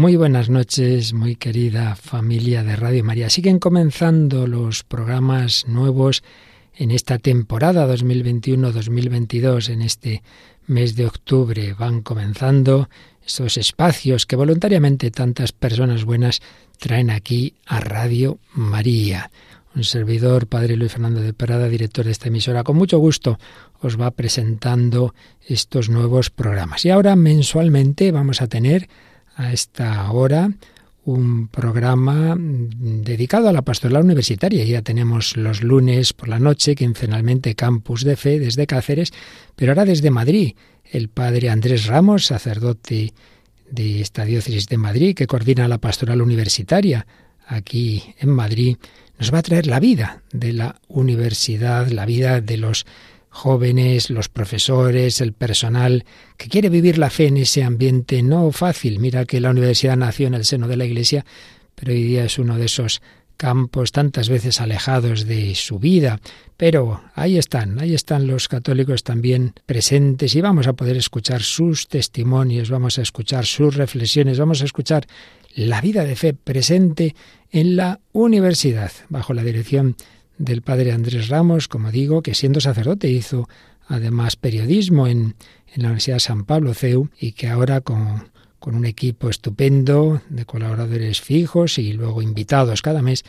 Muy buenas noches, muy querida familia de Radio María. Siguen comenzando los programas nuevos en esta temporada 2021-2022, en este mes de octubre. Van comenzando esos espacios que voluntariamente tantas personas buenas traen aquí a Radio María. Un servidor, Padre Luis Fernando de Parada, director de esta emisora, con mucho gusto os va presentando estos nuevos programas. Y ahora mensualmente vamos a tener a esta hora un programa dedicado a la pastoral universitaria. Ya tenemos los lunes por la noche, quincenalmente Campus de Fe desde Cáceres, pero ahora desde Madrid, el padre Andrés Ramos, sacerdote de esta diócesis de Madrid, que coordina la pastoral universitaria aquí en Madrid, nos va a traer la vida de la universidad, la vida de los jóvenes, los profesores, el personal que quiere vivir la fe en ese ambiente no fácil. Mira que la universidad nació en el seno de la Iglesia, pero hoy día es uno de esos campos tantas veces alejados de su vida. Pero ahí están, ahí están los católicos también presentes y vamos a poder escuchar sus testimonios, vamos a escuchar sus reflexiones, vamos a escuchar la vida de fe presente en la universidad, bajo la dirección del padre Andrés Ramos, como digo, que siendo sacerdote hizo además periodismo en, en la Universidad de San Pablo, CEU, y que ahora con, con un equipo estupendo de colaboradores fijos y luego invitados cada mes,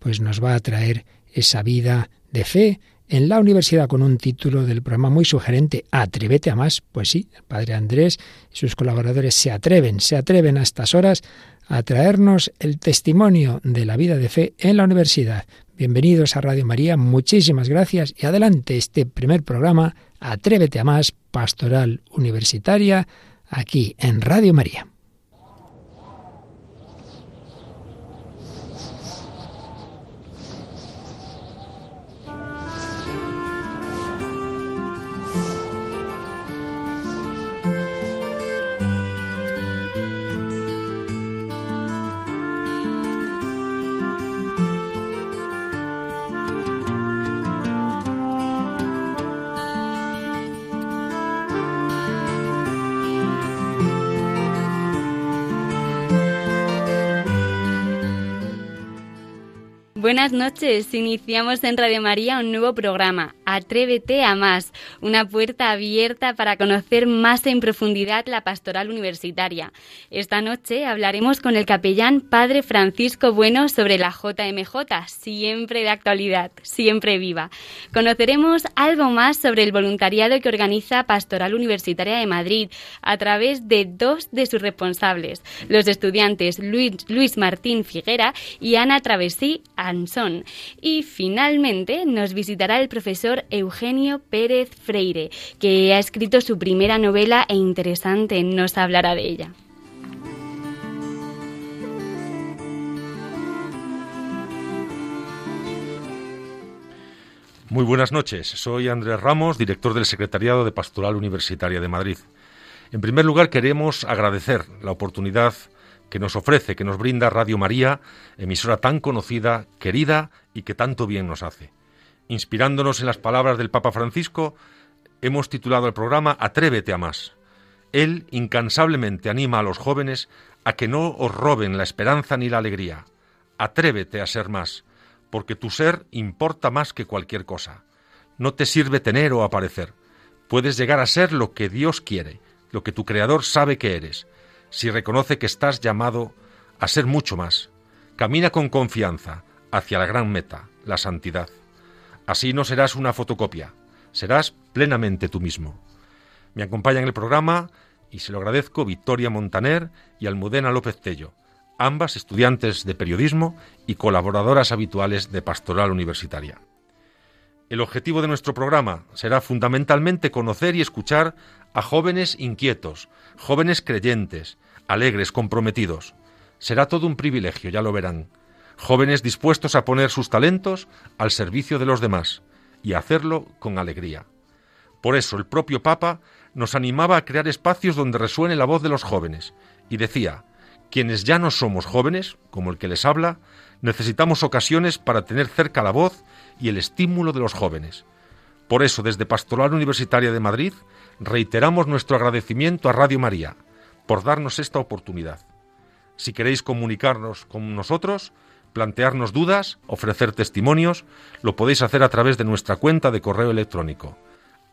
pues nos va a traer esa vida de fe en la universidad con un título del programa muy sugerente, Atrévete a más. Pues sí, el padre Andrés y sus colaboradores se atreven, se atreven a estas horas a traernos el testimonio de la vida de fe en la universidad. Bienvenidos a Radio María, muchísimas gracias y adelante este primer programa, Atrévete a más, Pastoral Universitaria, aquí en Radio María. Buenas noches. Iniciamos en Radio María un nuevo programa, Atrévete a más, una puerta abierta para conocer más en profundidad la pastoral universitaria. Esta noche hablaremos con el capellán Padre Francisco Bueno sobre la JMJ, siempre de actualidad, siempre viva. Conoceremos algo más sobre el voluntariado que organiza Pastoral Universitaria de Madrid a través de dos de sus responsables, los estudiantes Luis, Luis Martín Figuera y Ana Travesí y finalmente nos visitará el profesor Eugenio Pérez Freire, que ha escrito su primera novela e interesante, nos hablará de ella. Muy buenas noches, soy Andrés Ramos, director del Secretariado de Pastoral Universitaria de Madrid. En primer lugar, queremos agradecer la oportunidad que nos ofrece, que nos brinda Radio María, emisora tan conocida, querida y que tanto bien nos hace. Inspirándonos en las palabras del Papa Francisco, hemos titulado el programa Atrévete a más. Él incansablemente anima a los jóvenes a que no os roben la esperanza ni la alegría. Atrévete a ser más, porque tu ser importa más que cualquier cosa. No te sirve tener o aparecer. Puedes llegar a ser lo que Dios quiere, lo que tu Creador sabe que eres si reconoce que estás llamado a ser mucho más. Camina con confianza hacia la gran meta, la santidad. Así no serás una fotocopia, serás plenamente tú mismo. Me acompaña en el programa, y se lo agradezco, Victoria Montaner y Almudena López Tello, ambas estudiantes de periodismo y colaboradoras habituales de Pastoral Universitaria. El objetivo de nuestro programa será fundamentalmente conocer y escuchar a jóvenes inquietos, jóvenes creyentes, alegres, comprometidos. Será todo un privilegio, ya lo verán. Jóvenes dispuestos a poner sus talentos al servicio de los demás y a hacerlo con alegría. Por eso el propio Papa nos animaba a crear espacios donde resuene la voz de los jóvenes y decía, quienes ya no somos jóvenes, como el que les habla, necesitamos ocasiones para tener cerca la voz y el estímulo de los jóvenes. Por eso, desde Pastoral Universitaria de Madrid, reiteramos nuestro agradecimiento a Radio María por darnos esta oportunidad. Si queréis comunicarnos con nosotros, plantearnos dudas, ofrecer testimonios, lo podéis hacer a través de nuestra cuenta de correo electrónico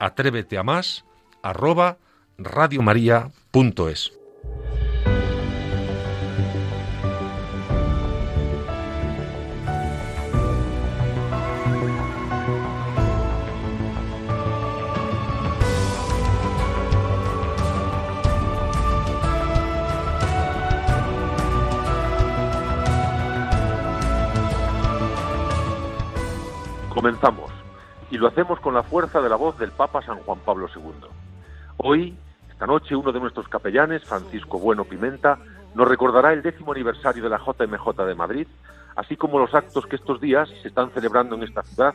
atrévete a más arroba radiomaria.es. Comenzamos y lo hacemos con la fuerza de la voz del Papa San Juan Pablo II. Hoy, esta noche, uno de nuestros capellanes, Francisco Bueno Pimenta, nos recordará el décimo aniversario de la JMJ de Madrid, así como los actos que estos días se están celebrando en esta ciudad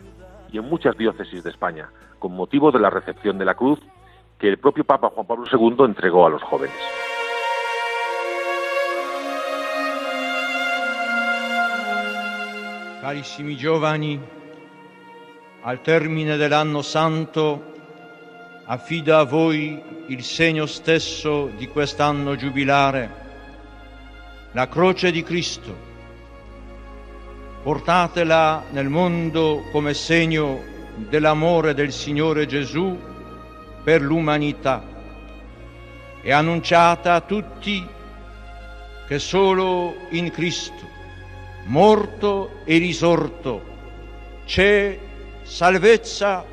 y en muchas diócesis de España, con motivo de la recepción de la cruz que el propio Papa Juan Pablo II entregó a los jóvenes. Carissimi giovani, al termine dell'anno santo affida a voi il segno stesso di quest'anno giubilare, la croce di Cristo. Portatela nel mondo come segno dell'amore del Signore Gesù per l'umanità e annunciata a tutti che solo in Cristo, morto e risorto, c'è salvezza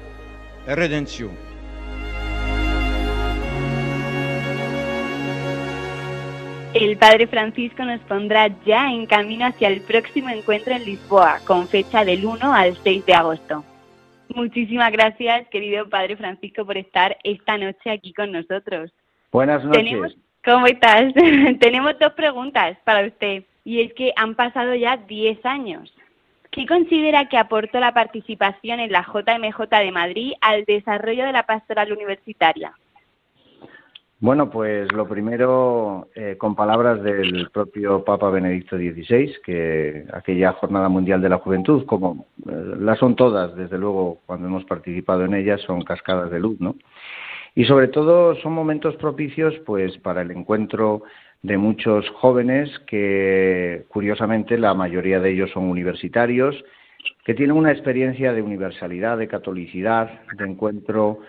e redención. El Padre Francisco nos pondrá ya en camino hacia el próximo encuentro en Lisboa, con fecha del 1 al 6 de agosto. Muchísimas gracias, querido Padre Francisco, por estar esta noche aquí con nosotros. Buenas noches. ¿Cómo estás? Tenemos dos preguntas para usted, y es que han pasado ya 10 años. ¿Qué considera que aportó la participación en la JMJ de Madrid al desarrollo de la pastoral universitaria? Bueno, pues lo primero, eh, con palabras del propio Papa Benedicto XVI, que aquella Jornada Mundial de la Juventud, como eh, las son todas, desde luego, cuando hemos participado en ellas, son cascadas de luz, ¿no? Y sobre todo son momentos propicios, pues, para el encuentro de muchos jóvenes que, curiosamente, la mayoría de ellos son universitarios, que tienen una experiencia de universalidad, de catolicidad, de encuentro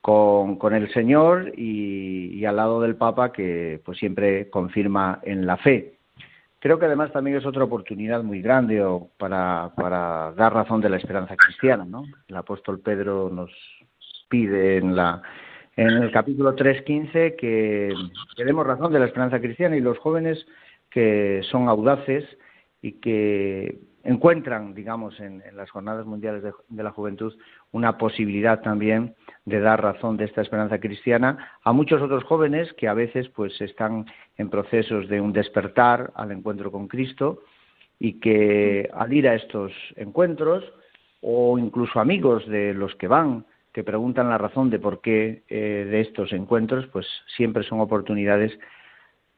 con, con el Señor y, al lado del Papa que pues siempre confirma en la fe. Creo que además también es otra oportunidad muy grande para, para dar razón de la esperanza cristiana. ¿no? El apóstol Pedro nos pide en la en el capítulo 3.15 que, que demos razón de la esperanza cristiana y los jóvenes que son audaces y que encuentran, digamos, en, las jornadas mundiales de, la juventud una posibilidad también de dar razón de esta esperanza cristiana a muchos otros jóvenes que a veces pues están en procesos de un despertar al encuentro con Cristo y que al ir a estos encuentros o incluso amigos de los que van que preguntan la razón de por qué eh, de estos encuentros, pues siempre son oportunidades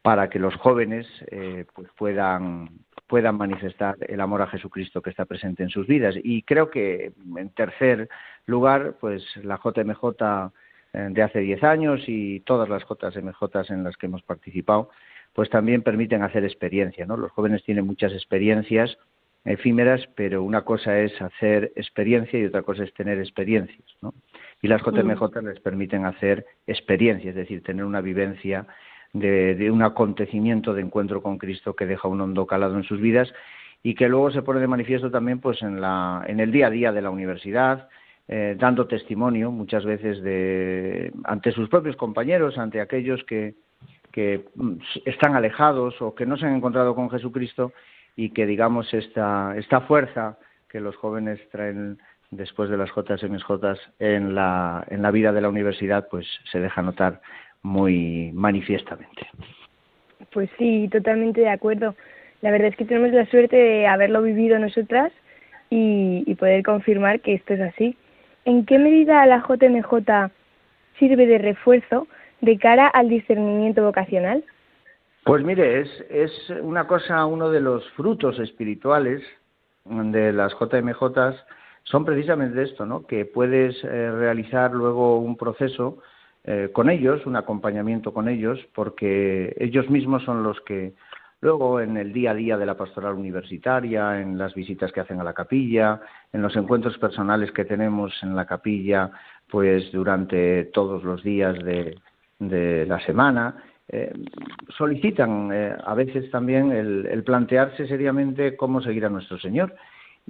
para que los jóvenes eh, pues puedan puedan manifestar el amor a Jesucristo que está presente en sus vidas. Y creo que, en tercer lugar, pues la JMJ eh, de hace diez años y todas las JMJ en las que hemos participado, pues también permiten hacer experiencia, ¿no? Los jóvenes tienen muchas experiencias efímeras, pero una cosa es hacer experiencia y otra cosa es tener experiencias, ¿no? Y las JMJ les permiten hacer experiencia, es decir, tener una vivencia de, un acontecimiento de encuentro con Cristo que deja un hondo calado en sus vidas y que luego se pone de manifiesto también pues en, la, en el día a día de la universidad, eh, dando testimonio muchas veces de, ante sus propios compañeros, ante aquellos que, que mm, están alejados o que no se han encontrado con Jesucristo y que digamos esta, esta fuerza que los jóvenes traen después de las JMJ en la, en la vida de la universidad pues se deja notar muy manifiestamente. Pues sí, totalmente de acuerdo. La verdad es que tenemos la suerte de haberlo vivido nosotras y, poder confirmar que esto es así. ¿En qué medida la JMJ sirve de refuerzo de cara al discernimiento vocacional? Pues mire, es, es una cosa, uno de los frutos espirituales de las JMJ son precisamente esto, ¿no? Que puedes eh, realizar luego un proceso eh, con ellos, un acompañamiento con ellos, porque ellos mismos son los que luego en el día a día de la pastoral universitaria, en las visitas que hacen a la capilla, en los encuentros personales que tenemos en la capilla, pues durante todos los días de, la semana. Eh, solicitan a veces también el plantearse seriamente cómo seguir a nuestro Señor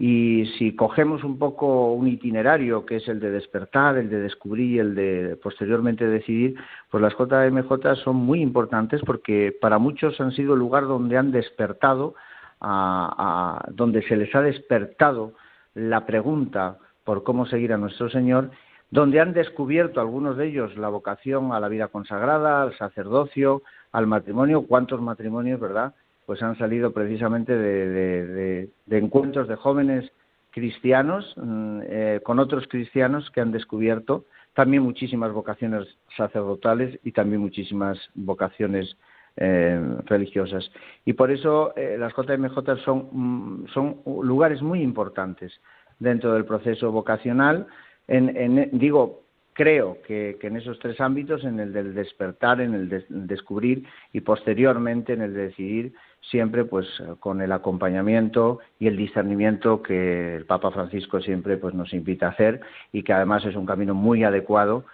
y si cogemos un poco un itinerario que es el de despertar, el de descubrir y el de posteriormente decidir, pues las JMJ son muy importantes porque para muchos han sido el lugar donde han despertado, donde se les ha despertado la pregunta por cómo seguir a nuestro Señor, donde han descubierto algunos de ellos la vocación a la vida consagrada, al sacerdocio, al matrimonio, cuántos matrimonios, ¿verdad? Pues han salido precisamente de, encuentros de jóvenes cristianos mm, eh, con otros cristianos que han descubierto también muchísimas vocaciones sacerdotales y también muchísimas vocaciones eh, religiosas. Y por eso eh, las JMJ son, mm, son lugares muy importantes dentro del proceso vocacional. En, digo, creo que, en esos tres ámbitos, en el del despertar, en el de descubrir y posteriormente en el de decidir, siempre pues con el acompañamiento y el discernimiento que el Papa Francisco siempre pues nos invita a hacer y que además es un camino muy adecuado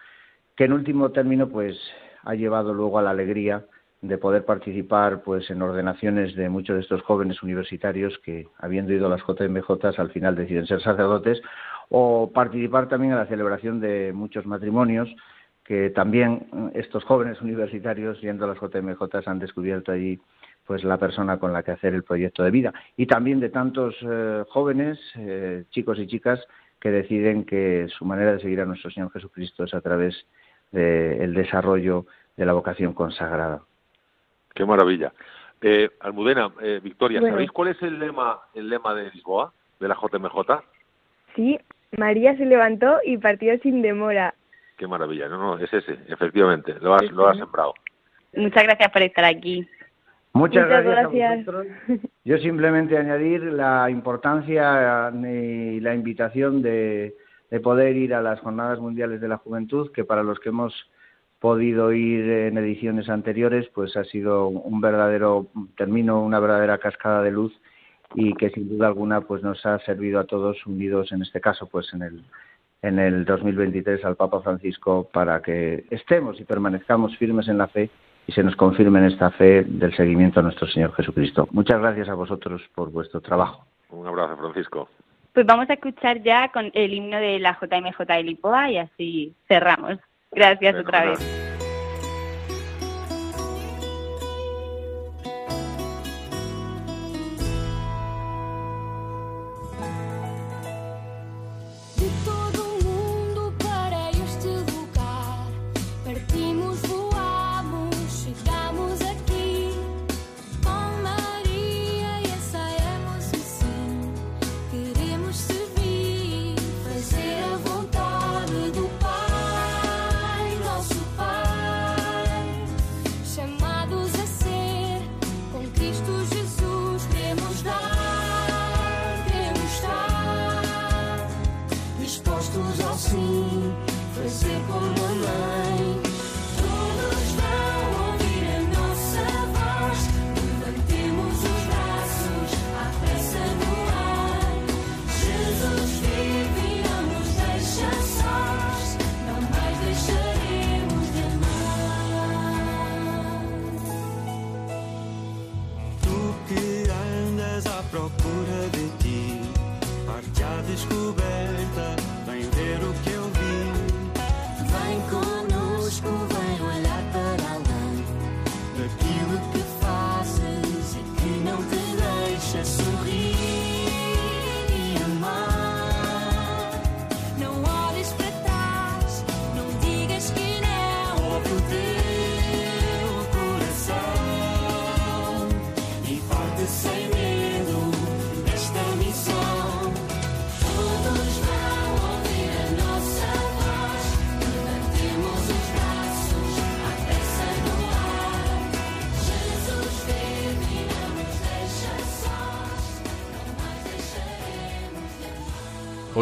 que en último término pues ha llevado luego a la alegría de poder participar pues en ordenaciones de muchos de estos jóvenes universitarios que habiendo ido a las JMJ al final deciden ser sacerdotes o participar también en la celebración de muchos matrimonios que también estos jóvenes universitarios yendo a las JMJ han descubierto allí pues la persona con la que hacer el proyecto de vida y también de tantos eh, jóvenes eh, chicos y chicas que deciden que su manera de seguir a nuestro Señor Jesucristo es a través del desarrollo de la vocación consagrada. Qué maravilla. Eh, Almudena, eh, Victoria, ¿sabéis cuál es el lema, el lema de Lisboa, de la JMJ? Sí, María se levantó y partió sin demora. Qué maravilla, no, no, es ese, efectivamente, lo has, lo has sembrado. Muchas gracias por estar aquí. Muchas, gracias, Yo simplemente añadir la importancia y la invitación de, de poder ir a las Jornadas Mundiales de la Juventud, que para los que hemos podido ir en ediciones anteriores, pues ha sido un verdadero termino, una verdadera cascada de luz y que sin duda alguna pues nos ha servido a todos unidos en este caso pues en el en el 2023 al Papa Francisco para que estemos y permanezcamos firmes en la fe y se nos confirme en esta fe del seguimiento a nuestro Señor Jesucristo. Muchas gracias a vosotros por vuestro trabajo. Un abrazo, Francisco. Pues vamos a escuchar ya con el himno de la JMJ de Lipoa y así cerramos. Gracias otra vez.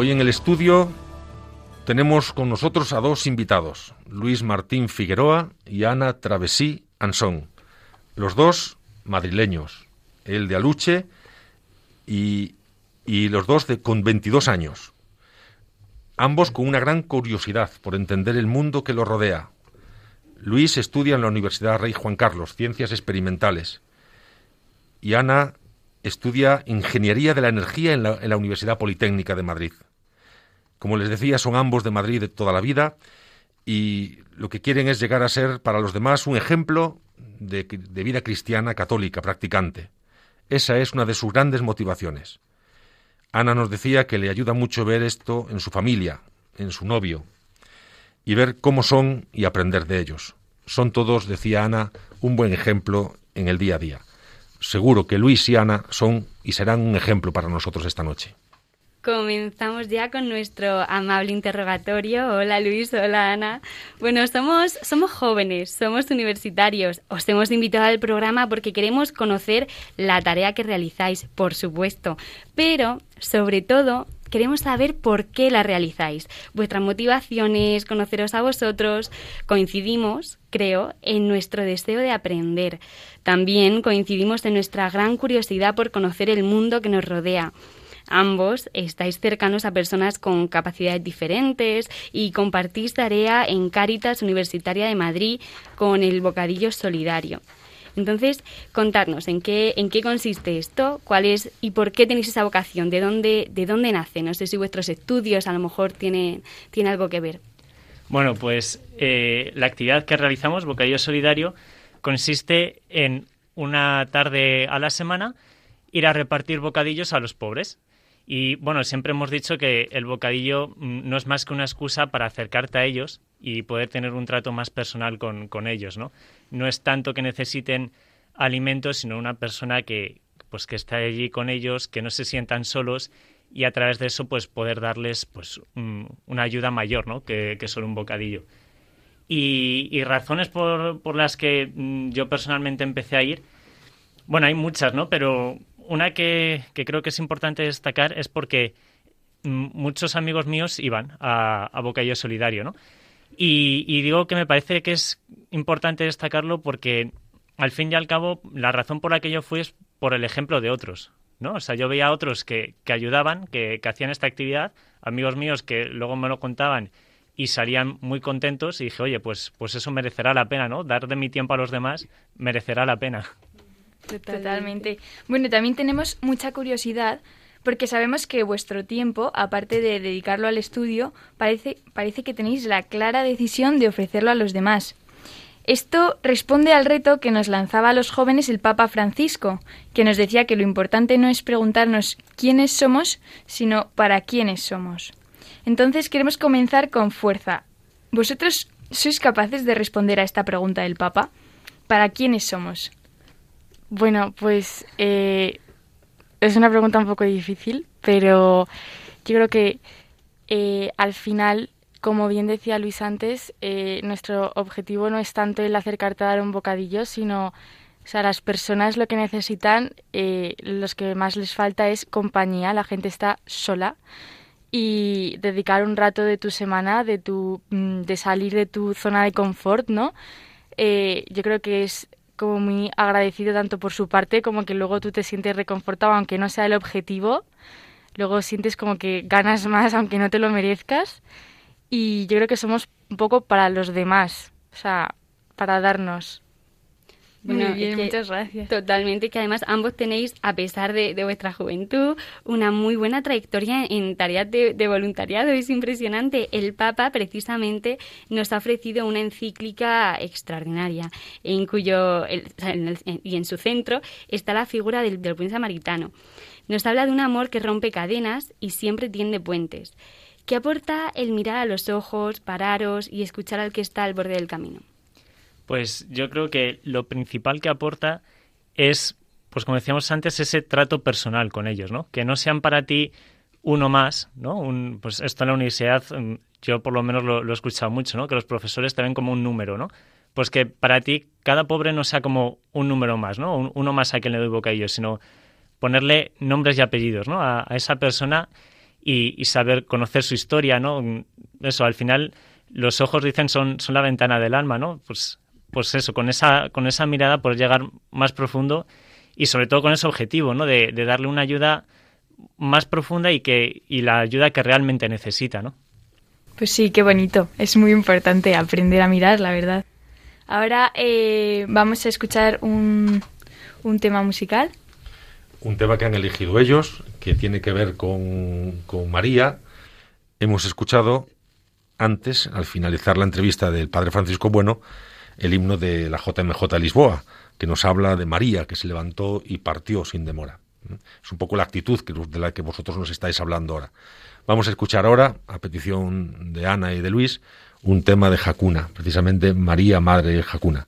Hoy en el estudio tenemos con nosotros a dos invitados, Luis Martín Figueroa y Ana Travesí Ansón, los dos madrileños, él de Aluche y, los dos de, con 22 años. Ambos con una gran curiosidad por entender el mundo que lo rodea. Luis estudia en la Universidad Rey Juan Carlos, Ciencias Experimentales, y Ana estudia Ingeniería de la Energía en la Universidad Politécnica de Madrid. Como les decía, son ambos de Madrid de toda la vida y lo que quieren es llegar a ser para los demás un ejemplo de, vida cristiana católica practicante. Esa es una de sus grandes motivaciones. Ana nos decía que le ayuda mucho ver esto en su familia, en su novio, y ver cómo son y aprender de ellos. Son todos, decía Ana, un buen ejemplo en el día a día. Seguro que Luis y Ana son y serán un ejemplo para nosotros esta noche. Comenzamos ya con nuestro amable interrogatorio. Hola Luis, hola Ana. Bueno, somos, somos jóvenes, somos universitarios. Os hemos invitado al programa porque queremos conocer la tarea que realizáis, por supuesto. Pero, sobre todo, queremos saber por qué la realizáis. Vuestras motivaciones, conoceros a vosotros. Coincidimos, creo, en nuestro deseo de aprender. También coincidimos en nuestra gran curiosidad por conocer el mundo que nos rodea. Ambos estáis cercanos a personas con capacidades diferentes y compartís tarea en Cáritas Universitaria de Madrid con el Bocadillo Solidario. Entonces, contadnos en qué, en qué consiste esto, cuál y por qué tenéis esa vocación, de dónde, de dónde nace. No sé si vuestros estudios a lo mejor tienen tiene algo que ver. Bueno, pues eh, la actividad que realizamos, Bocadillo Solidario, consiste en una tarde a la semana ir a repartir bocadillos a los pobres. Y bueno, siempre hemos dicho que el bocadillo mm, no es más que una excusa para acercarte a ellos y poder tener un trato más personal con, con ellos, ¿no? No es tanto que necesiten alimentos, sino una persona que, pues, que está allí con ellos, que no se sientan solos y a través de eso pues poder darles pues una ayuda mayor ¿no? que, que solo un bocadillo. Y, y razones por, por, las que mm, yo personalmente empecé a ir, bueno, hay muchas, ¿no? Pero una que, creo que es importante destacar es porque muchos amigos míos iban a, a Bocadillo Solidario, ¿no? Y, digo que me parece que es importante destacarlo porque al fin y al cabo la razón por la que yo fui es por el ejemplo de otros, ¿no? O sea, yo veía a otros que, que ayudaban, que, que, hacían esta actividad, amigos míos que luego me lo contaban y salían muy contentos y dije, oye, pues, pues eso merecerá la pena, ¿no? Dar de mi tiempo a los demás merecerá la pena. Totalmente. Bueno, también tenemos mucha curiosidad porque sabemos que vuestro tiempo, aparte de dedicarlo al estudio, parece, parece que tenéis la clara decisión de ofrecerlo a los demás. Esto responde al reto que nos lanzaba a los jóvenes el Papa Francisco, que nos decía que lo importante no es preguntarnos quiénes somos, sino para quiénes somos. Entonces queremos comenzar con fuerza. ¿Vosotros sois capaces de responder a esta pregunta del Papa? ¿Para quiénes somos? Bueno, pues eh, es una pregunta un poco difícil, pero yo creo que eh, al final, como bien decía Luis antes, eh, nuestro objetivo no es tanto el acercarte a dar un bocadillo, sino, o sea, las personas lo que necesitan, los que más les falta es compañía, la gente está sola y dedicar un rato de tu semana, de tu, mm, de salir de tu zona de confort, ¿no? yo creo que es como muy agradecido tanto por su parte como que luego tú te sientes reconfortado aunque no sea el objetivo. Luego sientes como que ganas más aunque no te lo merezcas. Y yo creo que somos un poco para los demás, o sea, para darnos. Muy bien, muchas gracias. Totalmente, que además ambos tenéis, a pesar de, vuestra juventud, una muy buena trayectoria en tareas de, voluntariado. Es impresionante. El Papa, precisamente, nos ha ofrecido una encíclica extraordinaria, en cuyo y en su centro está la figura del, del buen samaritano. Nos habla de un amor que rompe cadenas y siempre tiende puentes. que aporta el mirar a los ojos, pararos y escuchar al que está al borde del camino? Pues yo creo que lo principal que aporta es, pues como decíamos antes, ese trato personal con ellos, ¿no? Que no sean para ti uno más, ¿no? Un, pues esto en la universidad, mm, yo por lo menos lo, he escuchado mucho, ¿no? Que los profesores te ven como un número, ¿no? Pues que para ti cada pobre no sea como un número más, ¿no? uno más a quien le doy bocadillo, sino ponerle nombres y apellidos, ¿no? A, esa persona y, y, saber conocer su historia, ¿no? Eso, al final los ojos dicen son, son la ventana del alma, ¿no? Pues pues eso, con esa, con esa mirada poder llegar más profundo y sobre todo con ese objetivo, ¿no? De, de darle una ayuda más profunda y que y la ayuda que realmente necesita, ¿no? Pues sí, qué bonito. Es muy importante aprender a mirar, la verdad. Ahora eh, vamos a escuchar un, un tema musical. Un tema que han elegido ellos, que tiene que ver con, con María. Hemos escuchado antes, al finalizar la entrevista del padre Francisco Bueno, el himno de la JMJ Lisboa, que nos habla de María, que se levantó y partió sin demora. Es un poco la actitud de la que vosotros nos estáis hablando ahora. Vamos a escuchar ahora, a petición de Ana y de Luis, un tema de Jacuna, precisamente María, Madre de Jacuna.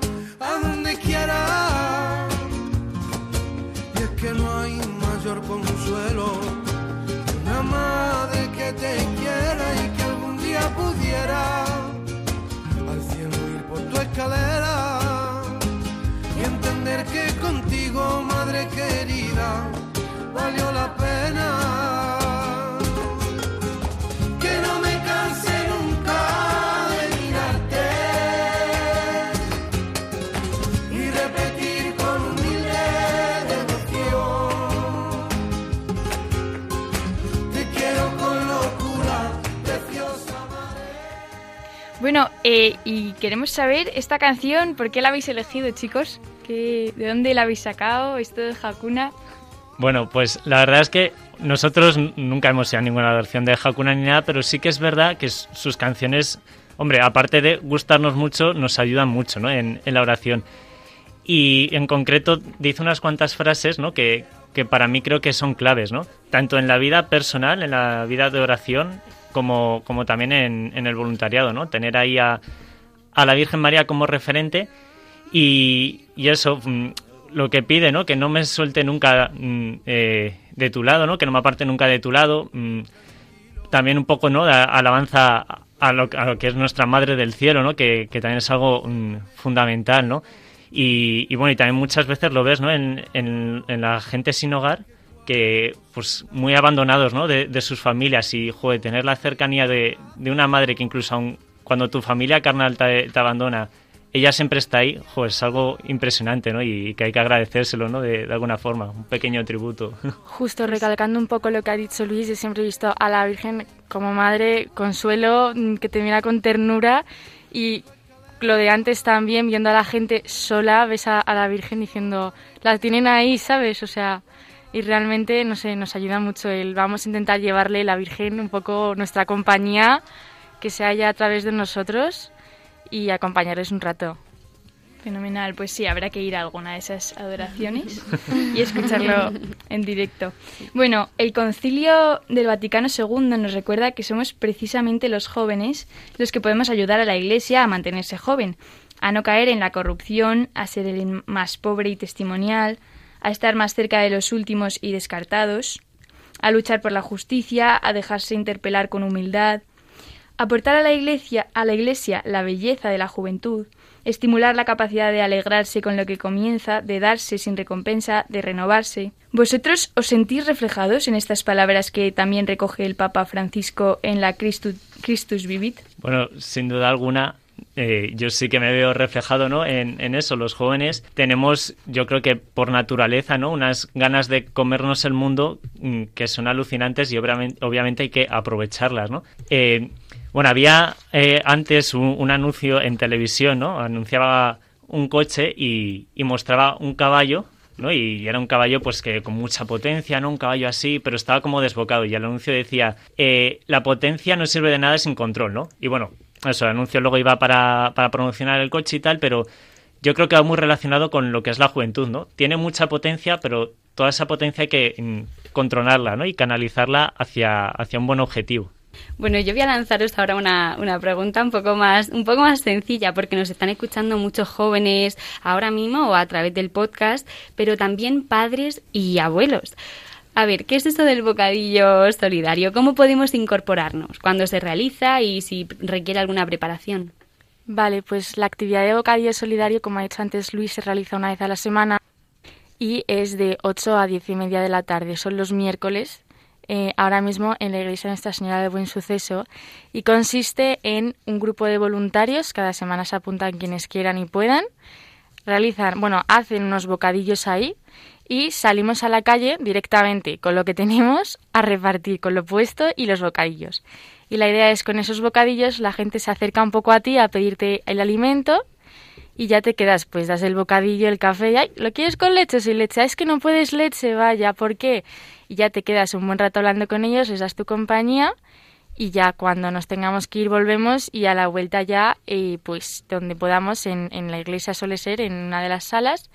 a donde quiera. Y es que no hay mayor consuelo que una madre que te quiera y que algún día pudiera al cielo ir por tu escalera eh, y queremos saber esta canción, ¿por qué la habéis elegido, chicos? ¿Qué, ¿De dónde la habéis sacado? ¿Esto de Hakuna? Bueno, pues la verdad es que nosotros nunca hemos sido ninguna versión de Hakuna ni nada, pero sí que es verdad que sus canciones, hombre, aparte de gustarnos mucho, nos ayudan mucho ¿no? en, en la oración. Y en concreto dice unas cuantas frases ¿no? que, que para mí creo que son claves, ¿no? tanto en la vida personal, en la vida de oración, como, como también en, en el voluntariado. ¿no? Tener ahí a, a la Virgen María como referente y, y eso, mm, lo que pide, ¿no? Que no me suelte nunca mm, eh, de tu lado, ¿no? Que no me aparte nunca de tu lado. mm, también un poco, ¿no? De alabanza a lo, a lo que es nuestra Madre del Cielo, ¿no? Que, que también es algo mm, fundamental, ¿no? Y, y bueno, y también muchas veces lo ves, ¿no? En, en, en la gente sin hogar, que pues muy abandonados, ¿no? De, de sus familias y, joder, tener la cercanía de, de una madre que incluso aun cuando tu familia carnal te, te abandona, ella siempre está ahí, joder, es algo impresionante, ¿no? Y que hay que agradecérselo, ¿no? De, de alguna forma, un pequeño tributo. Justo recalcando un poco lo que ha dicho Luis, yo siempre he visto a la Virgen como madre, consuelo, mm, que te mira con ternura y lo de antes también, viendo a la gente sola, ves a, a la Virgen diciendo, la tienen ahí, ¿sabes? O sea, y realmente, no sé, nos ayuda mucho el, vamos a intentar llevarle la Virgen un poco nuestra compañía, que se haya a través de nosotros y acompañarles un rato. Fenomenal, pues sí, habrá que ir a alguna de esas adoraciones y escucharlo en directo. Bueno, el Concilio del Vaticano II nos recuerda que somos precisamente los jóvenes los que podemos ayudar a la Iglesia a mantenerse joven, a no caer en la corrupción, a ser el más pobre y testimonial, a estar más cerca de los últimos y descartados, a luchar por la justicia, a dejarse interpelar con humildad, aportar a la iglesia, a la iglesia la belleza de la juventud, estimular la capacidad de alegrarse con lo que comienza, de darse sin recompensa, de renovarse. ¿Vosotros os sentís reflejados en estas palabras que también recoge el Papa Francisco en la Christus, Vivit? Bueno, sin duda alguna, eh, yo sí que me veo reflejado ¿no? en, eso. Los jóvenes tenemos, yo creo que por naturaleza, ¿no? unas ganas de comernos el mundo mm, que son alucinantes y obviamente, hay que aprovecharlas. ¿no? Eh, bueno, había eh, antes un, un, anuncio en televisión, ¿no? Anunciaba un coche y, mostraba un caballo, ¿no? Y era un caballo, pues, que con mucha potencia, ¿no? Un caballo así, pero estaba como desbocado. Y el anuncio decía, la potencia no sirve de nada sin control, ¿no? Y bueno, eso, el anuncio luego iba para, para promocionar el coche y tal, pero yo creo que va muy relacionado con lo que es la juventud, ¿no? Tiene mucha potencia, pero toda esa potencia hay que mm, controlarla, ¿no? Y canalizarla hacia, hacia un buen objetivo. Bueno, yo voy a lanzaros ahora una, una, pregunta un poco más, un poco más sencilla, porque nos están escuchando muchos jóvenes ahora mismo o a través del podcast, pero también padres y abuelos. A ver, ¿qué es eso del bocadillo solidario? ¿Cómo podemos incorporarnos? ¿Cuándo se realiza y si requiere alguna preparación? Vale, pues la actividad de bocadillo solidario, como ha dicho antes Luis, se realiza una vez a la semana y es de 8 a 10 y media de la tarde. Son los miércoles eh, ahora mismo en la iglesia de Nuestra Señora de Buen Suceso y consiste en un grupo de voluntarios, cada semana se apuntan quienes quieran y puedan, realizan, bueno, hacen unos bocadillos ahí y salimos a la calle directamente con lo que tenemos a repartir con lo puesto y los bocadillos. Y la idea es con esos bocadillos la gente se acerca un poco a ti a pedirte el alimento y ya te quedas, pues das el bocadillo, el café, y ay, ¿lo quieres con leche? Si leche, es que no puedes leche, vaya, ¿por qué? Y ya te quedas un buen rato hablando con ellos, les das tu compañía y ya cuando nos tengamos que ir volvemos y a la vuelta ya, eh, pues donde podamos, en, en la iglesia suele ser, en una de las salas,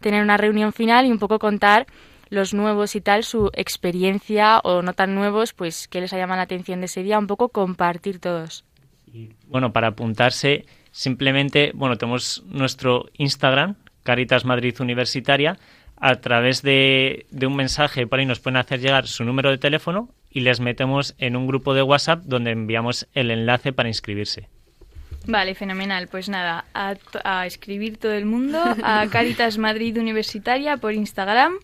tener una reunión final y un poco contar los nuevos y tal, su experiencia o no tan nuevos, pues qué les ha llamado la atención de ese día, un poco compartir todos. Bueno, para apuntarse Simplemente, bueno, tenemos nuestro Instagram, Caritas Madrid Universitaria. A través de, de un mensaje por ahí nos pueden hacer llegar su número de teléfono y les metemos en un grupo de WhatsApp donde enviamos el enlace para inscribirse. Vale, fenomenal. Pues nada, a, a, escribir todo el mundo a Caritas Madrid Universitaria por Instagram.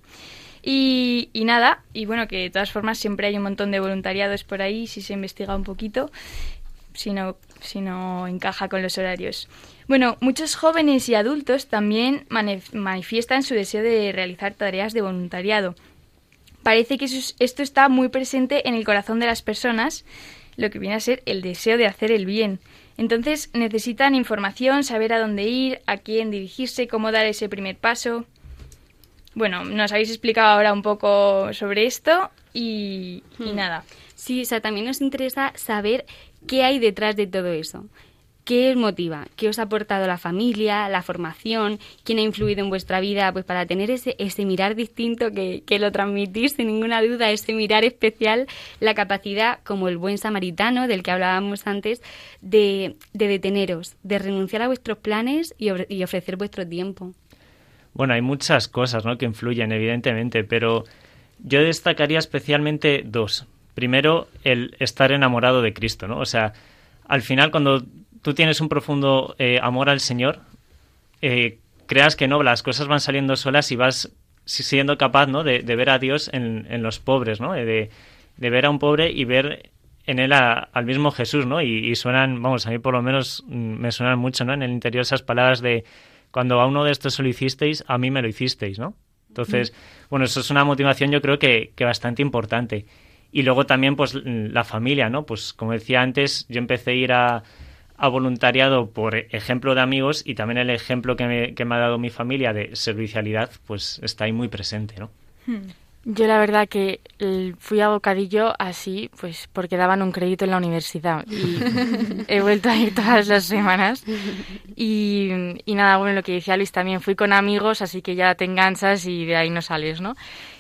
Y, y, nada, y bueno, que de todas formas siempre hay un montón de voluntariados por ahí si se investiga un poquito si no, si no encaja con los horarios. Bueno, muchos jóvenes y adultos también manifiestan su deseo de realizar tareas de voluntariado. Parece que esto está muy presente en el corazón de las personas, lo que viene a ser el deseo de hacer el bien. Entonces necesitan información, saber a dónde ir, a quién dirigirse, cómo dar ese primer paso. Bueno, nos habéis explicado ahora un poco sobre esto y, y Hmm. nada. Sí, o sea, también nos interesa saber qué hay detrás de todo eso. ¿Qué os motiva? ¿Qué os ha aportado la familia, la formación? ¿Quién ha influido en vuestra vida? Pues para tener ese, ese mirar distinto que, que lo transmitís sin ninguna duda, ese mirar especial, la capacidad, como el buen samaritano del que hablábamos antes, de, de deteneros, de renunciar a vuestros planes y, y ofrecer vuestro tiempo. Bueno, hay muchas cosas ¿no? que influyen, evidentemente, pero yo destacaría especialmente dos. Primero, el estar enamorado de Cristo, ¿no? O sea, al final, cuando tú tienes un profundo eh, amor al Señor, eh, creas que no, las cosas van saliendo solas y vas siendo capaz, ¿no? De, de ver a Dios en, en, los pobres, ¿no? De, de, ver a un pobre y ver en él a, al mismo Jesús, ¿no? Y, y, suenan, vamos, a mí por lo menos me suenan mucho, ¿no? En el interior esas palabras de cuando a uno de estos lo hicisteis, a mí me lo hicisteis, ¿no? Entonces, mm. bueno, eso es una motivación yo creo que, que bastante importante. Y luego también, pues, la familia, ¿no? Pues, como decía antes, yo empecé a ir a, a voluntariado por ejemplo de amigos y también el ejemplo que me, que me, ha dado mi familia de servicialidad, pues está ahí muy presente, ¿no? Hmm. Yo la verdad que fui a Bocadillo así, pues porque daban un crédito en la universidad y he vuelto a ir todas las semanas. Y, y, nada, bueno, lo que decía Luis también, fui con amigos, así que ya te enganchas y de ahí no sales, ¿no?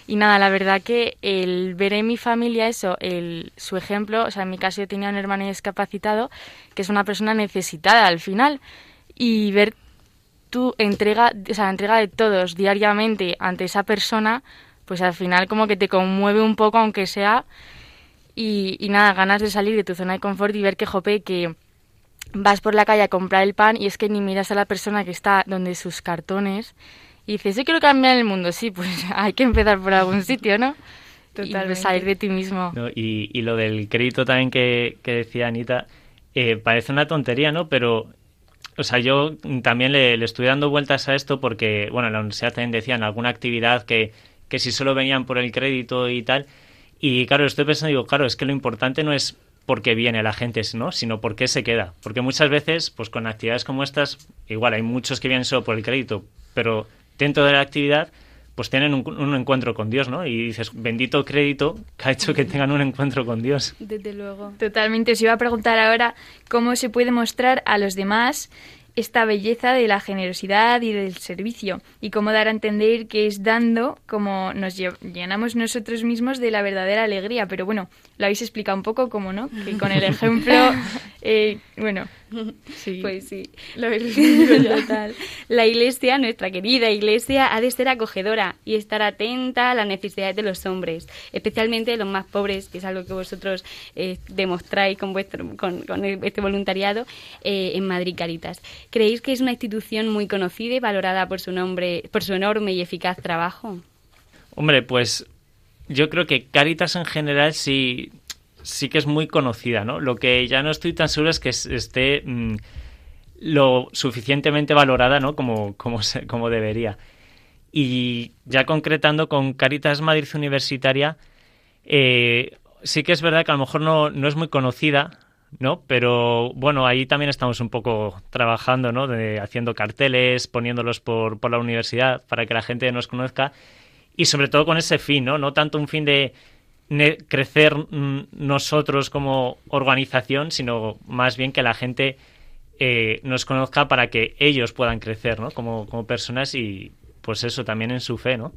Y nada, la verdad que el ver en mi familia eso, el, su ejemplo, o sea, en mi caso yo tenía un hermano discapacitado, que es una persona necesitada al final, y ver tu entrega, o sea, la entrega de todos diariamente ante esa persona, pues al final como que te conmueve un poco, aunque sea, y, y nada, ganas de salir de tu zona de confort y ver que, jope, que vas por la calle a comprar el pan y es que ni miras a la persona que está donde sus cartones y dices, yo quiero cambiar el mundo, sí, pues hay que empezar por algún sitio, ¿no? Totalmente. Y pues salir de ti mismo. No, y, y, lo del crédito también que, que decía Anita, eh, parece una tontería, ¿no? Pero, o sea, yo también le, le, estoy dando vueltas a esto porque, bueno, en la universidad también decían alguna actividad que, que si solo venían por el crédito y tal. Y claro, estoy pensando, digo, claro, es que lo importante no es porque viene la gente, ¿no? Sino por qué se queda. Porque muchas veces, pues con actividades como estas, igual hay muchos que vienen solo por el crédito, pero dentro de la actividad pues tienen un, un, encuentro con Dios, ¿no? Y dices, bendito crédito que ha hecho que tengan un encuentro con Dios. Desde luego. Totalmente. Os iba a preguntar ahora cómo se puede mostrar a los demás esta belleza de la generosidad y del servicio y cómo dar a entender que es dando como nos llenamos nosotros mismos de la verdadera alegría. Pero bueno, lo habéis explicado un poco, como no, que con el ejemplo, eh, bueno, sí. Pues sí, lo total. La iglesia, nuestra querida iglesia, ha de ser acogedora y estar atenta a las necesidades de los hombres, especialmente de los más pobres, que es algo que vosotros eh, demostráis con, vuestro, con, este voluntariado eh, en Madrid Caritas. ¿Creéis que es una institución muy conocida y valorada por su nombre, por su enorme y eficaz trabajo? Hombre, pues yo creo que Caritas en general sí, sí que es muy conocida, ¿no? Lo que ya no estoy tan seguro es que esté mm, lo suficientemente valorada, ¿no? Como, como, como debería. Y ya concretando con Caritas Madrid Universitaria, eh, sí que es verdad que a lo mejor no, no es muy conocida, ¿no? Pero bueno, ahí también estamos un poco trabajando, ¿no? De, haciendo carteles, poniéndolos por, por la universidad para que la gente nos conozca y sobre todo con ese fin, ¿no? No tanto un fin de crecer mm, nosotros como organización, sino más bien que la gente eh, nos conozca para que ellos puedan crecer, ¿no? Como, como personas y pues eso también en su fe, ¿no?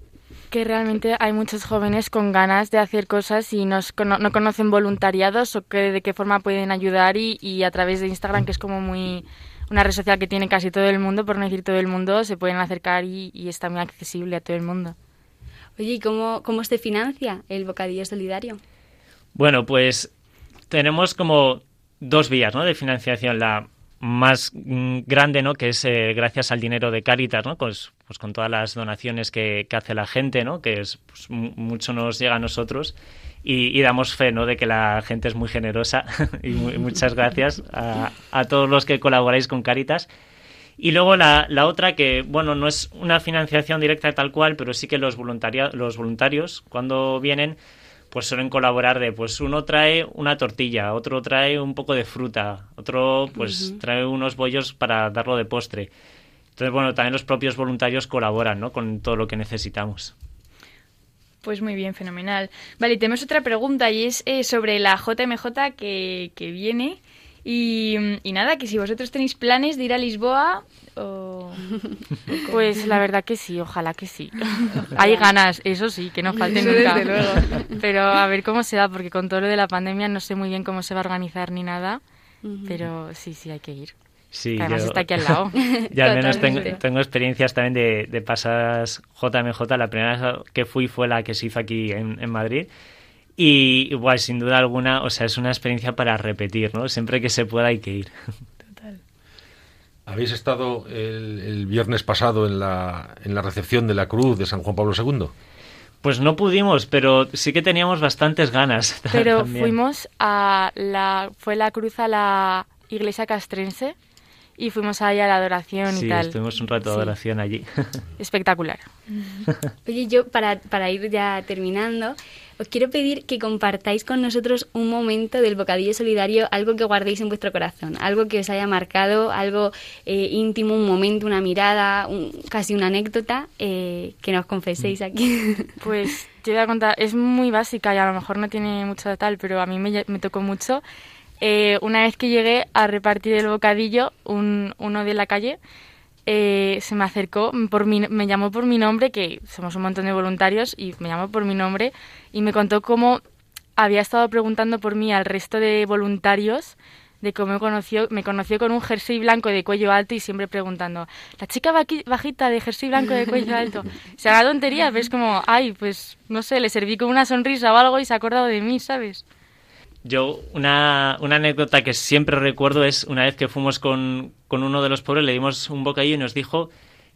que realmente hay muchos jóvenes con ganas de hacer cosas y no, no conocen voluntariados o que, de qué forma pueden ayudar y, y, a través de Instagram, que es como muy una red social que tiene casi todo el mundo, por no decir todo el mundo, se pueden acercar y, y está muy accesible a todo el mundo. Oye, ¿y cómo, cómo se financia el Bocadillo Solidario? Bueno, pues tenemos como dos vías ¿no? de financiación. La más mm, grande, ¿no? que es eh, gracias al dinero de Caritas, ¿no? pues, pues con todas las donaciones que, hace la gente, ¿no? que es, pues, mucho nos llega a nosotros y, damos fe ¿no? de que la gente es muy generosa y muchas gracias a, a todos los que colaboráis con Caritas. Y luego la, la, otra que, bueno, no es una financiación directa tal cual, pero sí que los, los voluntarios cuando vienen pues suelen colaborar de, pues uno trae una tortilla, otro trae un poco de fruta, otro pues trae unos bollos para darlo de postre. Entonces, bueno, también los propios voluntarios colaboran, ¿no? Con todo lo que necesitamos. Pues muy bien, fenomenal. Vale, tenemos otra pregunta y es eh, sobre la JMJ que, que viene. Y, nada, que si vosotros tenéis planes de ir a Lisboa o... Pues la verdad que sí, ojalá que sí. Hay ganas, eso sí, que no falte nunca. Pero a ver cómo se da, porque con todo lo de la pandemia no sé muy bien cómo se va a organizar ni nada. Pero sí, sí, hay que ir. Sí, Además está aquí al lado. Ya al menos tengo, tengo, experiencias también de, de pasadas JMJ. La primera vez que fui fue la que se hizo aquí en, en Madrid. Y igual, sin duda alguna, o sea, es una experiencia para repetir, ¿no? Siempre que se pueda hay que ir. Total. ¿Habéis estado el, viernes pasado en la, en la recepción de la cruz de San Juan Pablo II? Pues no pudimos, pero sí que teníamos bastantes ganas. Pero fuimos a la fue la cruz a la iglesia castrense y fuimos ahí a la adoración y tal. Sí, estuvimos un rato de adoración allí. Espectacular. Oye, yo para, para ir ya terminando, os quiero pedir que compartáis con nosotros un momento del bocadillo solidario, algo que guardéis en vuestro corazón, algo que os haya marcado, algo eh, íntimo, un momento, una mirada, casi una anécdota, eh, que nos confeséis mm. aquí. Pues te voy a contar, es muy básica y a lo mejor no tiene mucho de tal, pero a mí me, me tocó mucho. Eh, una vez que llegué a repartir el bocadillo, un, uno de la calle eh, se me acercó, por me llamó por mi nombre, que somos un montón de voluntarios, y me llamó por mi nombre y me contó cómo había estado preguntando por mí al resto de voluntarios de cómo me conoció, me conoció con un jersey blanco de cuello alto y siempre preguntando, la chica bajita de jersey blanco de cuello alto. O sea, tontería, pero es como, ay, pues no sé, le serví con una sonrisa o algo y se ha acordado de mí, ¿sabes? Yo, una, una, anécdota que siempre recuerdo es una vez que fuimos con, con, uno de los pobres, le dimos un bocadillo y nos dijo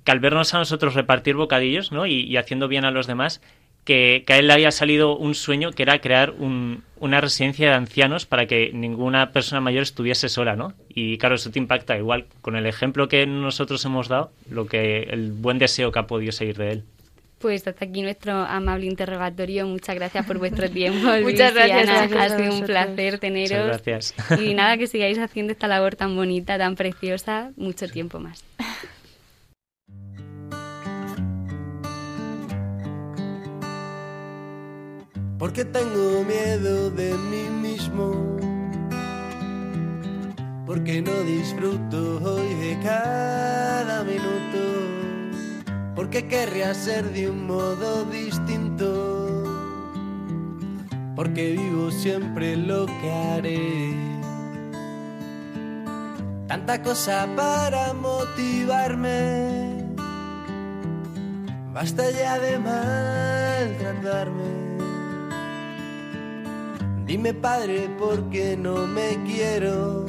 que al vernos a nosotros repartir bocadillos ¿no? y, haciendo bien a los demás, que, a él le había salido un sueño que era crear un, una residencia de ancianos para que ninguna persona mayor estuviese sola, ¿no? Y claro, eso te impacta igual con el ejemplo que nosotros hemos dado, lo que el buen deseo que ha podido seguir de él. Pues hasta aquí nuestro amable interrogatorio. Muchas gracias por vuestro tiempo. Muchas gracias. Ha sido un placer teneros. gracias. Y nada, que sigáis haciendo esta labor tan bonita, tan preciosa, mucho tiempo más. Porque tengo miedo de mí mismo porque no disfruto hoy de cada minuto, porque querría ser de un modo distinto, porque vivo siempre lo que haré. Tanta cosa para motivarme, basta ya de maltratarme. Dime padre, ¿por qué no me quiero?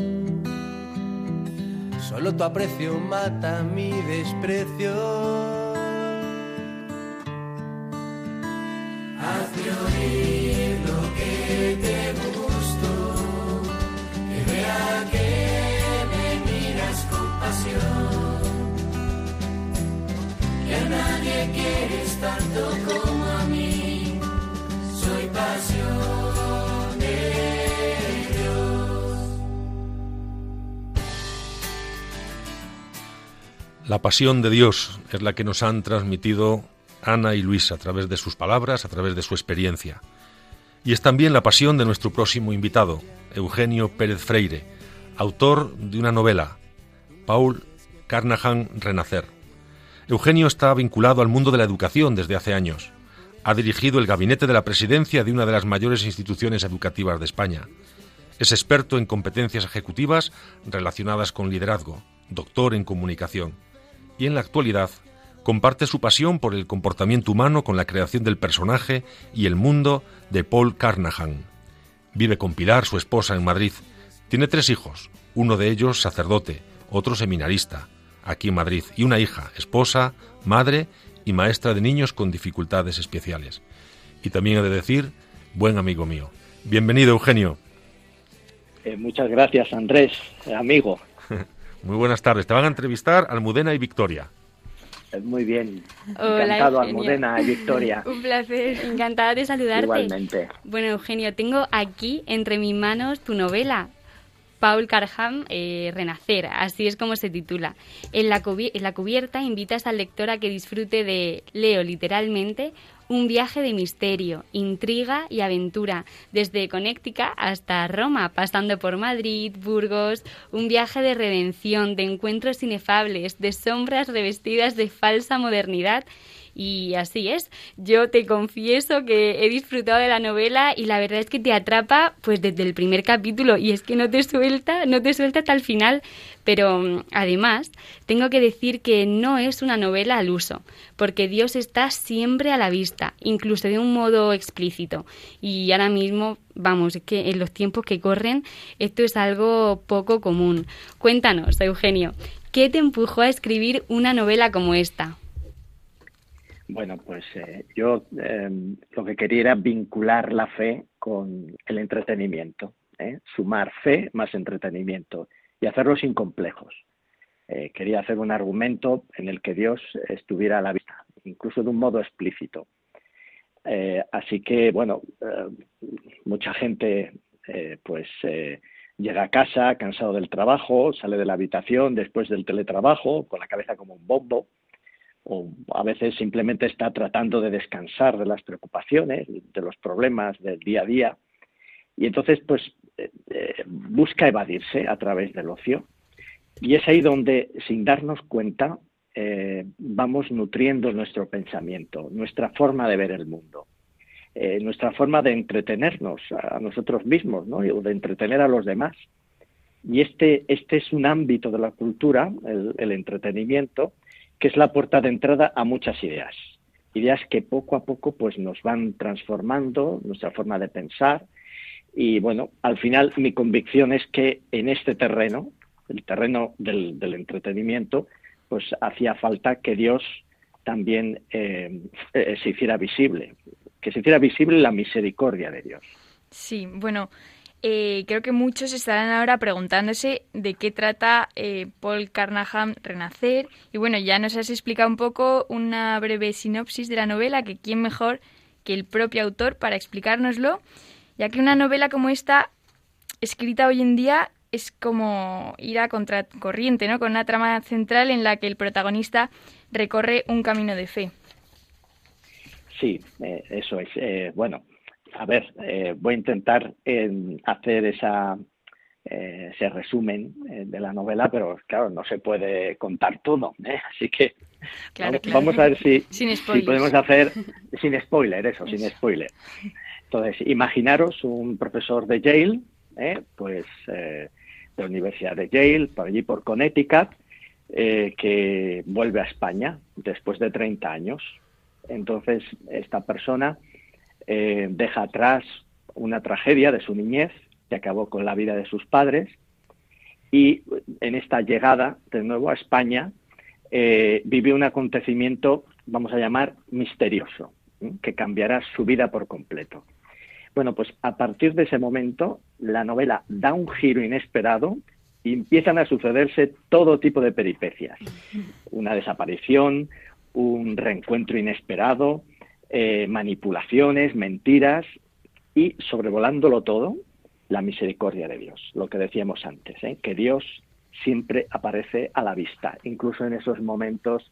Solo tu aprecio mata mi desprecio. Lo que te gusto, que vea que me miras con pasión. Que a nadie quieres tanto como a mí, soy pasión de Dios. La pasión de Dios es la que nos han transmitido Ana y Luis a través de sus palabras, a través de su experiencia. Y es también la pasión de nuestro próximo invitado, Eugenio Pérez Freire, autor de una novela, Paul Carnahan Renacer. Eugenio está vinculado al mundo de la educación desde hace años. Ha dirigido el gabinete de la presidencia de una de las mayores instituciones educativas de España. Es experto en competencias ejecutivas relacionadas con liderazgo, doctor en comunicación. Y en la actualidad comparte su pasión por el comportamiento humano con la creación del personaje y el mundo de Paul Carnahan. Vive con Pilar, su esposa, en Madrid. Tiene tres hijos, uno de ellos sacerdote, otro seminarista, aquí en Madrid, y una hija, esposa, madre y maestra de niños con dificultades especiales. Y también he de decir, buen amigo mío. Bienvenido, Eugenio. Eh, muchas gracias, Andrés, amigo. Muy buenas tardes. Te van a entrevistar Almudena y Victoria. Eh, Muy bien. Hola, Encantado, Eugenio. Almudena y Victoria. Un placer. Encantada de saludarte. Igualmente. Bueno, Eugenio, tengo aquí entre mis manos tu novela, Paul Carham, eh, Renacer, así es como se titula. En la, en la cubierta invitas al lector a que disfrute de, leo literalmente, un viaje de misterio, intriga y aventura, desde Connecticut hasta Roma, pasando por Madrid, Burgos, un viaje de redención, de encuentros inefables, de sombras revestidas de falsa modernidad y así es. Yo te confieso que he disfrutado de la novela y la verdad es que te atrapa pues desde el primer capítulo y es que no te suelta, no te suelta hasta el final. Pero mm, además tengo que decir que no es una novela al uso, porque Dios está siempre a la vista, incluso de un modo explícito. Y ahora mismo, vamos, es que en los tiempos que corren esto es algo poco común. Cuéntanos, Eugenio, ¿qué te empujó a escribir una novela como esta? Bueno, pues eh, yo eh, lo que quería era vincular la fe con el entretenimiento, ¿eh? sumar fe más entretenimiento y hacerlo sin complejos. Eh, quería hacer un argumento en el que Dios estuviera a la vista, incluso de un modo explícito. Eh, así que, bueno, eh, mucha gente pues llega a casa cansado del trabajo, sale de la habitación después del teletrabajo con la cabeza como un bombo o a veces simplemente está tratando de descansar de las preocupaciones, de los problemas del día a día, y entonces pues eh, eh, busca evadirse a través del ocio. Y es ahí donde, sin darnos cuenta, eh, vamos nutriendo nuestro pensamiento, nuestra forma de ver el mundo, nuestra forma de entretenernos a nosotros mismos, ¿no? o de entretener a los demás. Y este, este es un ámbito de la cultura, el entretenimiento, que es la puerta de entrada a muchas ideas. Ideas que poco a poco pues, nos van transformando nuestra forma de pensar. Y bueno, al final mi convicción es que en este terreno, el terreno del, entretenimiento, pues hacía falta que Dios también eh, eh, se hiciera visible, que se hiciera visible la misericordia de Dios. Sí, bueno, eh, creo que muchos estarán ahora preguntándose de qué trata eh, Paul Carnahan Renacer. Y bueno, ya nos has explicado un poco una breve sinopsis de la novela, que quién mejor que el propio autor para explicárnoslo, ya que una novela como esta, escrita hoy en día, es como ir a contracorriente, ¿no? Con una trama central en la que el protagonista recorre un camino de fe. Sí, eh, eso es. Eh, bueno, a ver, eh, voy a intentar eh, hacer esa, eh, se resumen eh, de la novela, pero claro, no se puede contar todo, ¿eh? así que vamos, a ver si, si, podemos hacer, sin spoiler, eso, sin spoiler. Entonces, imaginaros un profesor de Yale, pues de la Universidad de Yale, por allí por Connecticut, que vuelve a España después de 30 años. Entonces, esta persona deja atrás una tragedia de su niñez, que acabó con la vida de sus padres. Y en esta llegada de nuevo a España eh, vivió un acontecimiento, vamos a llamar, misterioso, que cambiará su vida por completo. Bueno, pues a partir de ese momento la novela da un giro inesperado y empiezan a sucederse todo tipo de peripecias. Una desaparición, un reencuentro inesperado, eh, manipulaciones, mentiras y sobrevolándolo todo, la misericordia de Dios, lo que decíamos antes, ¿eh? que Dios siempre aparece a la vista, incluso en esos momentos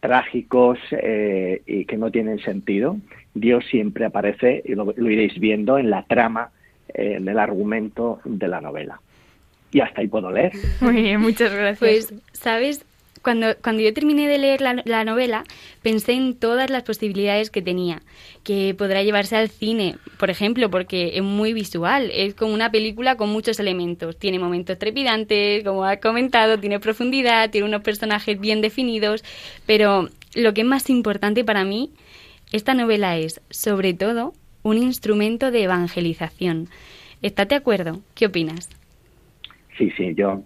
trágicos eh, y que no tienen sentido, Dios siempre aparece y lo, iréis viendo en la trama, eh, en el argumento de la novela. Y hasta ahí puedo leer. Muy bien, muchas gracias. Pues, ¿sabes? Cuando, cuando yo terminé de leer la, novela, pensé en todas las posibilidades que tenía, que podrá llevarse al cine, por ejemplo, porque es muy visual, es como una película con muchos elementos, tiene momentos trepidantes, como ha comentado, tiene profundidad, tiene unos personajes bien definidos, pero lo que es más importante para mí, esta novela es, sobre todo, un instrumento de evangelización. ¿Estás de acuerdo? ¿Qué opinas? Sí, sí, yo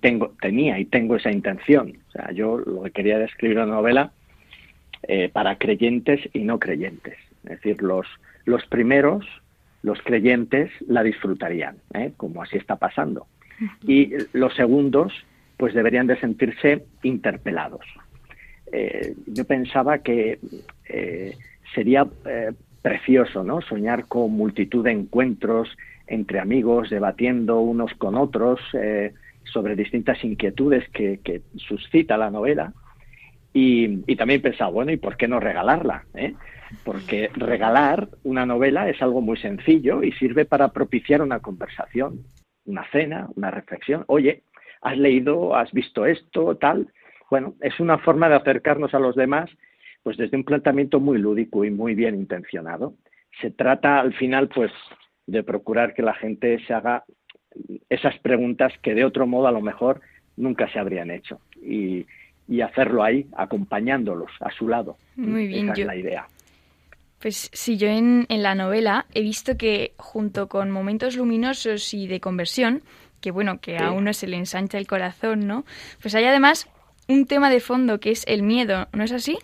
tengo, tenía y tengo esa intención. O sea, yo lo que quería era escribir una novela eh, para creyentes y no creyentes. Es decir, los, los primeros, los creyentes, la disfrutarían, ¿eh? como así está pasando. Y los segundos, pues deberían de sentirse interpelados. Eh, yo pensaba que sería precioso, ¿no? Soñar con multitud de encuentros entre amigos, debatiendo unos con otros, sobre distintas inquietudes que, suscita la novela. Y, también he pensado, bueno, ¿y por qué no regalarla? Eh? Porque regalar una novela es algo muy sencillo y sirve para propiciar una conversación, una cena, una reflexión. Oye, ¿has leído, has visto esto, tal? Bueno, es una forma de acercarnos a los demás, pues desde un planteamiento muy lúdico y muy bien intencionado. Se trata al final, pues, de procurar que la gente se haga esas preguntas que de otro modo a lo mejor nunca se habrían hecho. Y, hacerlo ahí, acompañándolos a su lado. Muy bien, Esa es la idea. Pues sí, yo en, la novela he visto que junto con momentos luminosos y de conversión, que bueno, que a uno se le ensancha el corazón, ¿no? Pues hay además un tema de fondo que es el miedo, ¿no es así?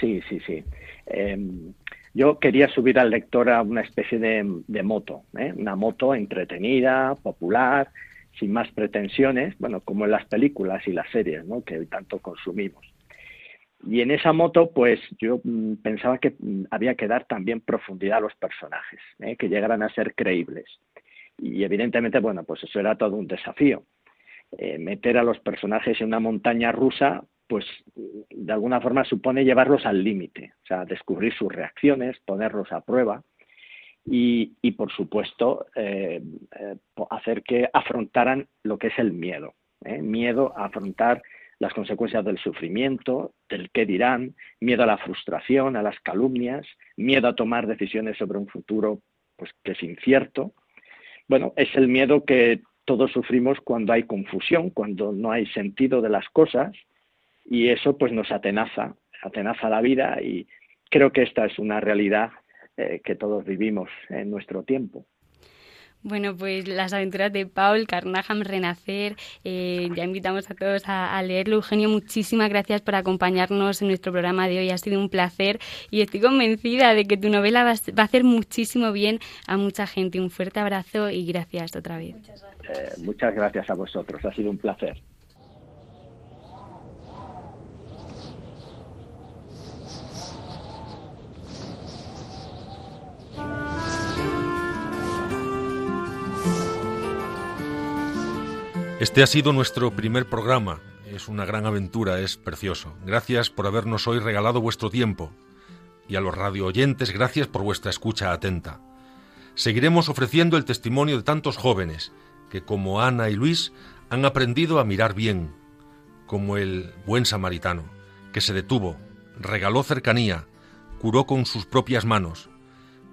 Sí, sí, sí. Em, yo quería subir al lector a una especie de, moto, ¿eh? una moto entretenida, popular, sin más pretensiones, bueno, como en las películas y las series, ¿no? que tanto consumimos. Y en esa moto, pues yo mm, pensaba que mm, había que dar también profundidad a los personajes, ¿eh? que llegaran a ser creíbles. Y evidentemente, bueno, pues eso era todo un desafío. Eh, meter a los personajes en una montaña rusa, pues de alguna forma supone llevarlos al límite, o sea, descubrir sus reacciones, ponerlos a prueba y, por supuesto, eh, eh, hacer que afrontaran lo que es el miedo, ¿eh? miedo a afrontar las consecuencias del sufrimiento, del qué dirán, miedo a la frustración, a las calumnias, miedo a tomar decisiones sobre un futuro pues que es incierto. Bueno, es el miedo que todos sufrimos cuando hay confusión, cuando no hay sentido de las cosas, y eso pues nos atenaza, atenaza la vida y creo que esta es una realidad eh, que todos vivimos en nuestro tiempo. Bueno, pues las aventuras de Paul Carnaham Renacer, eh, ya invitamos a todos a, leerlo. Eugenio, muchísimas gracias por acompañarnos en nuestro programa de hoy. Ha sido un placer y estoy convencida de que tu novela va, a hacer muchísimo bien a mucha gente. Un fuerte abrazo y gracias otra vez. muchas gracias eh, a vosotros, ha sido un placer. Este ha sido nuestro primer programa. Es una gran aventura, es precioso. Gracias por habernos hoy regalado vuestro tiempo. Y a los radio oyentes, gracias por vuestra escucha atenta. Seguiremos ofreciendo el testimonio de tantos jóvenes que, como Ana y Luis, han aprendido a mirar bien, como el buen samaritano, que se detuvo, regaló cercanía, curó con sus propias manos,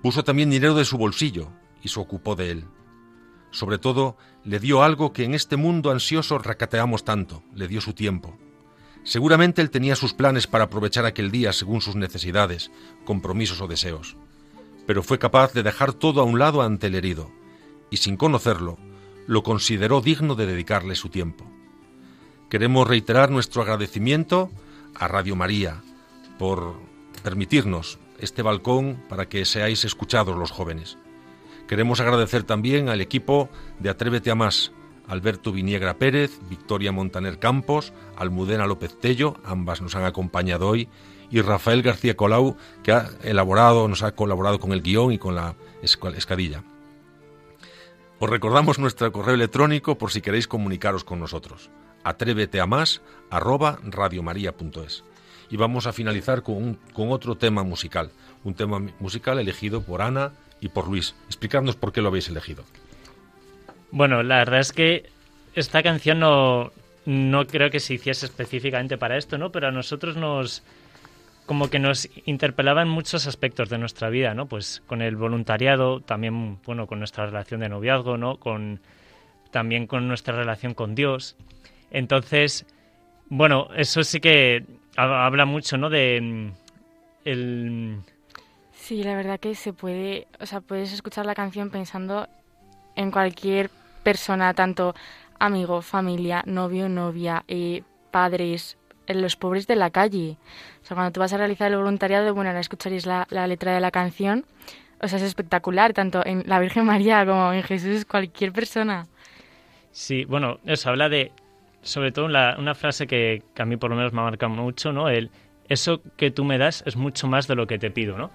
puso también dinero de su bolsillo y se ocupó de él. Sobre todo, le dio algo que en este mundo ansioso recateamos tanto, le dio su tiempo. Seguramente él tenía sus planes para aprovechar aquel día según sus necesidades, compromisos o deseos, pero fue capaz de dejar todo a un lado ante el herido, y sin conocerlo, lo consideró digno de dedicarle su tiempo. Queremos reiterar nuestro agradecimiento a Radio María por permitirnos este balcón para que seáis escuchados los jóvenes. Queremos agradecer también al equipo de Atrévete a Más, Alberto Viniegra Pérez, Victoria Montaner Campos, Almudena López Tello, ambas nos han acompañado hoy, y Rafael García Colau, que ha elaborado, nos ha colaborado con el guion y con la escadilla. Os recordamos nuestro correo electrónico por si queréis comunicaros con nosotros. Atrévete a más arroba radiomaria.es. Y vamos a finalizar con, con otro tema musical, un tema musical elegido por Ana y por Luis. Explicadnos por qué lo habéis elegido. Bueno, la verdad es que esta canción no, no creo que se hiciese específicamente para esto, ¿no? Pero a nosotros nos como que nos interpelaba en muchos aspectos de nuestra vida, ¿no? Pues con el voluntariado, también, bueno, con nuestra relación de noviazgo, ¿no? Con también con nuestra relación con Dios. Entonces, bueno, eso sí que habla mucho, ¿no? De mm, el Sí, la verdad que se puede, o sea, puedes escuchar la canción pensando en cualquier persona, tanto amigo, familia, novio, novia, eh, padres, en los pobres de la calle. O sea, cuando tú vas a realizar el voluntariado, bueno, ahora escucharéis la, la letra de la canción, o sea, es espectacular, tanto en la Virgen María como en Jesús, cualquier persona. Sí, bueno, eso habla de, sobre todo una, frase que, que, a mí por lo menos me ha marcado mucho, ¿no? El, eso que tú me das es mucho más de lo que te pido, ¿no?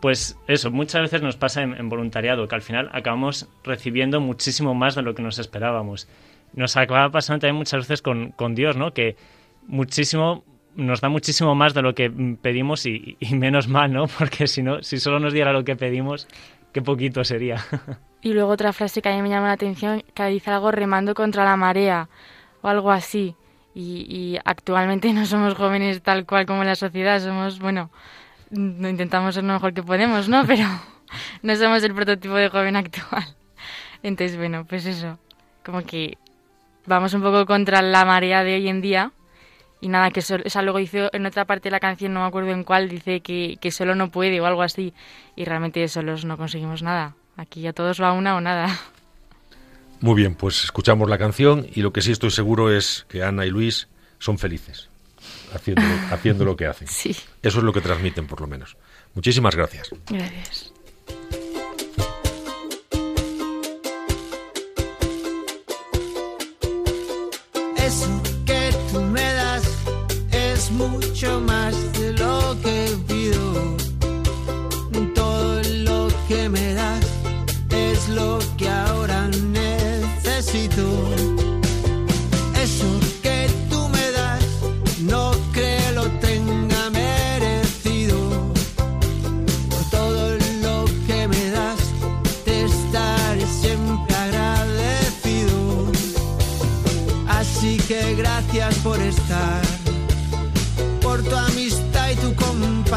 Pues eso, muchas veces nos pasa en, voluntariado, que al final acabamos recibiendo muchísimo más de lo que nos esperábamos. Nos acaba pasando también muchas veces con, Dios, ¿no? Que muchísimo nos da muchísimo más de lo que pedimos y, y, menos mal, ¿no? Porque si no, si solo nos diera lo que pedimos, qué poquito sería. Y luego otra frase que a mí me llama la atención, que dice algo remando contra la marea o algo así. Y, y actualmente no somos jóvenes tal cual como la sociedad, somos, bueno, intentamos ser lo mejor que podemos, ¿no? Pero no somos el prototipo de joven actual. Entonces, bueno, pues eso, como que vamos un poco contra la marea de hoy en día. Y nada, que eso, esa luego hizo en otra parte de la canción, no me acuerdo en cuál, dice que, que solo no puede o algo así. Y realmente solos no conseguimos nada. Aquí a todos va una o nada. Muy bien, pues escuchamos la canción y lo que sí estoy seguro es que Ana y Luis son felices haciendo, haciendo lo que hacen. Sí. Eso es lo que transmiten, por lo menos. Muchísimas gracias. Gracias. Eso que tú me das es mucho más de lo que pido. Todo lo que me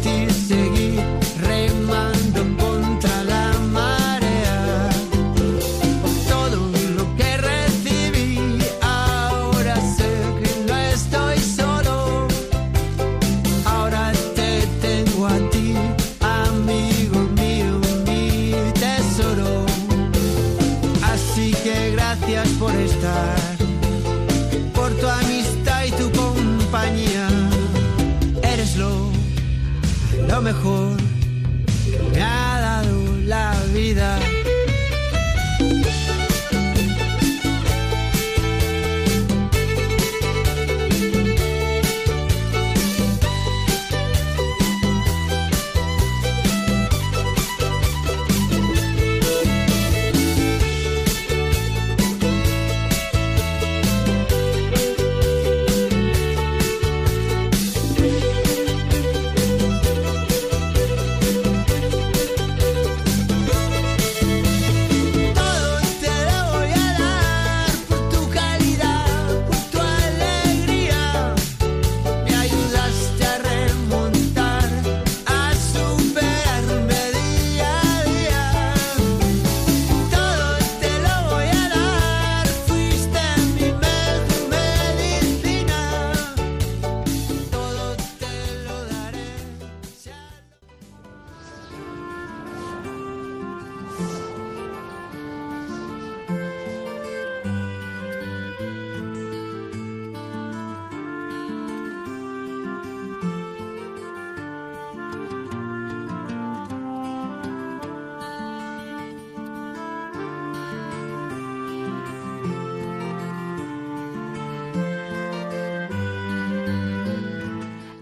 ti